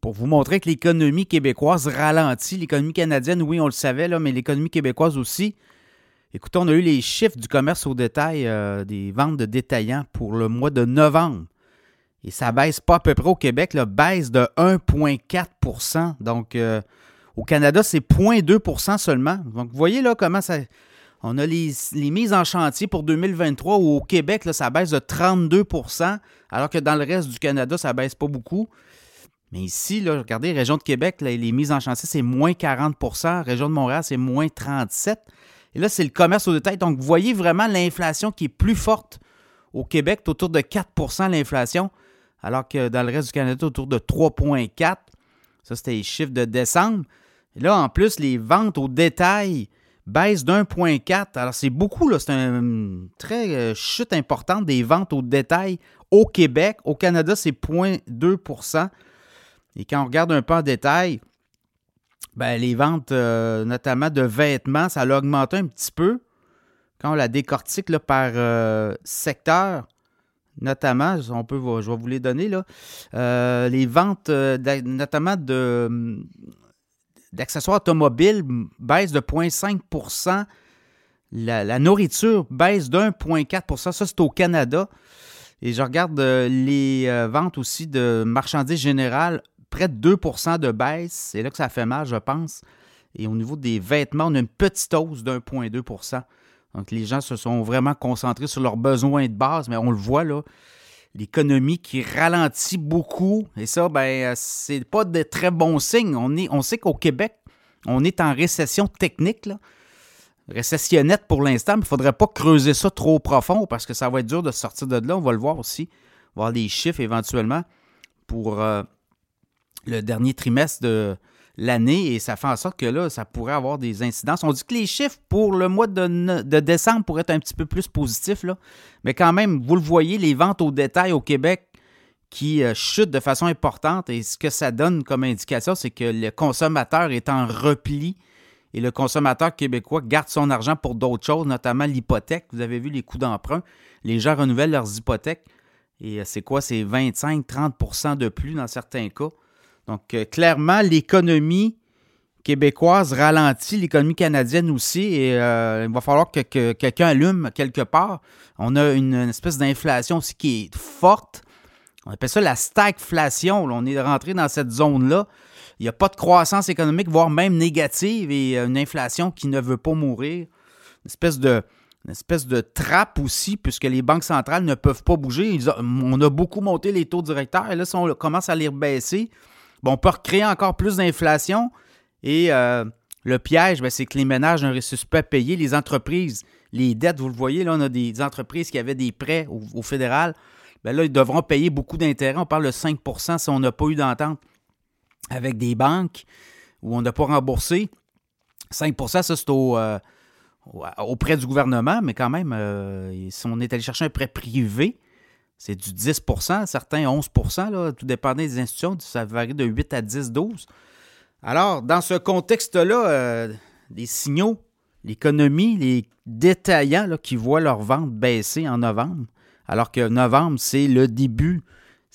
pour vous montrer que l'économie québécoise ralentit. L'économie canadienne, oui, on le savait, là, mais l'économie québécoise aussi. Écoutez, on a eu les chiffres du commerce au détail, euh, des ventes de détaillants pour le mois de novembre. Et ça baisse pas à peu près au Québec, là, baisse de 1,4% Donc, euh, au Canada, c'est 0,2% seulement. Donc, vous voyez là comment ça. On a les, mises en chantier pour 2023 où au Québec, là, ça baisse de 32% alors que dans le reste du Canada, ça baisse pas beaucoup. Mais ici, regardez, région de Québec, les mises en chantier, c'est moins 40% Région de Montréal, c'est moins 37% Et là, c'est le commerce au détail. Donc, vous voyez vraiment l'inflation qui est plus forte au Québec, autour de 4% l'inflation, alors que dans le reste du Canada, autour de 3,4 Ça, c'était les chiffres de décembre. Et là, en plus, les ventes au détail baissent d'1,4 Alors, c'est beaucoup. C'est une très euh, chute importante des ventes au détail au Québec. Au Canada, c'est 0,2 et quand on regarde un peu en détail, ben, les ventes, euh, notamment de vêtements, ça a augmenté un petit peu. Quand on la décortique par euh, secteur, notamment, on peut, je vais vous les donner, là, euh, les ventes, notamment de, d'accessoires automobiles, baissent de 0,5 la, la, nourriture baisse de 1,4% Ça, c'est au Canada. Et je regarde les ventes aussi de marchandises générales près de 2% de baisse. C'est là que ça fait mal, je pense. Et au niveau des vêtements, on a une petite hausse d'1,2 Donc, les gens se sont vraiment concentrés sur leurs besoins de base, mais on le voit là, l'économie qui ralentit beaucoup. Et ça, ben, c'est pas de très bons signes. On, est, on sait qu'au Québec, on est en récession technique, récessionnette pour l'instant, mais il ne faudrait pas creuser ça trop profond parce que ça va être dur de sortir de là. On va le voir aussi, voir les chiffres éventuellement pour euh, le dernier trimestre de l'année et ça fait en sorte que là, ça pourrait avoir des incidences. On dit que les chiffres pour le mois de, décembre pourraient être un petit peu plus positifs, là. mais quand même, vous le voyez, les ventes au détail au Québec qui euh, chutent de façon importante et ce que ça donne comme indication, c'est que le consommateur est en repli et le consommateur québécois garde son argent pour d'autres choses, notamment l'hypothèque. Vous avez vu les coûts d'emprunt. Les gens renouvellent leurs hypothèques et euh, c'est quoi? C'est 25-30% de plus dans certains cas. Donc, euh, clairement, l'économie québécoise ralentit, l'économie canadienne aussi, et euh, il va falloir que, quelqu'un allume quelque part. On a une, espèce d'inflation aussi qui est forte. On appelle ça la stagflation. On est rentré dans cette zone-là. Il n'y a pas de croissance économique, voire même négative, et euh, une inflation qui ne veut pas mourir. Une espèce de, une espèce de trappe aussi, puisque les banques centrales ne peuvent pas bouger. on a beaucoup monté les taux directeurs, et là, si on commence à les rebaisser, Bon, on peut recréer encore plus d'inflation et euh, le piège, ben, c'est que les ménages ne réussissent pas à payer. Les entreprises, les dettes, vous le voyez, là, on a des entreprises qui avaient des prêts au, fédéral. Bien là, ils devront payer beaucoup d'intérêts. On parle de 5% si on n'a pas eu d'entente avec des banques ou on n'a pas remboursé. 5% ça, c'est au, euh, auprès du gouvernement, mais quand même, euh, si on est allé chercher un prêt privé, c'est du 10% certains 11% là, tout dépendant des institutions, ça varie de 8 à 10, 12. Alors, dans ce contexte-là, euh, les signaux, l'économie, les détaillants qui voient leur vente baisser en novembre, alors que novembre, c'est le début.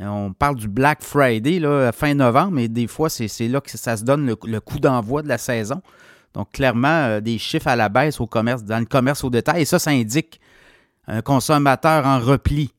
On parle du Black Friday, là, fin novembre, mais des fois, c'est là que ça se donne le, coup d'envoi de la saison. Donc, clairement, euh, des chiffres à la baisse au commerce, dans le commerce au détail. Et ça, ça indique un consommateur en repli.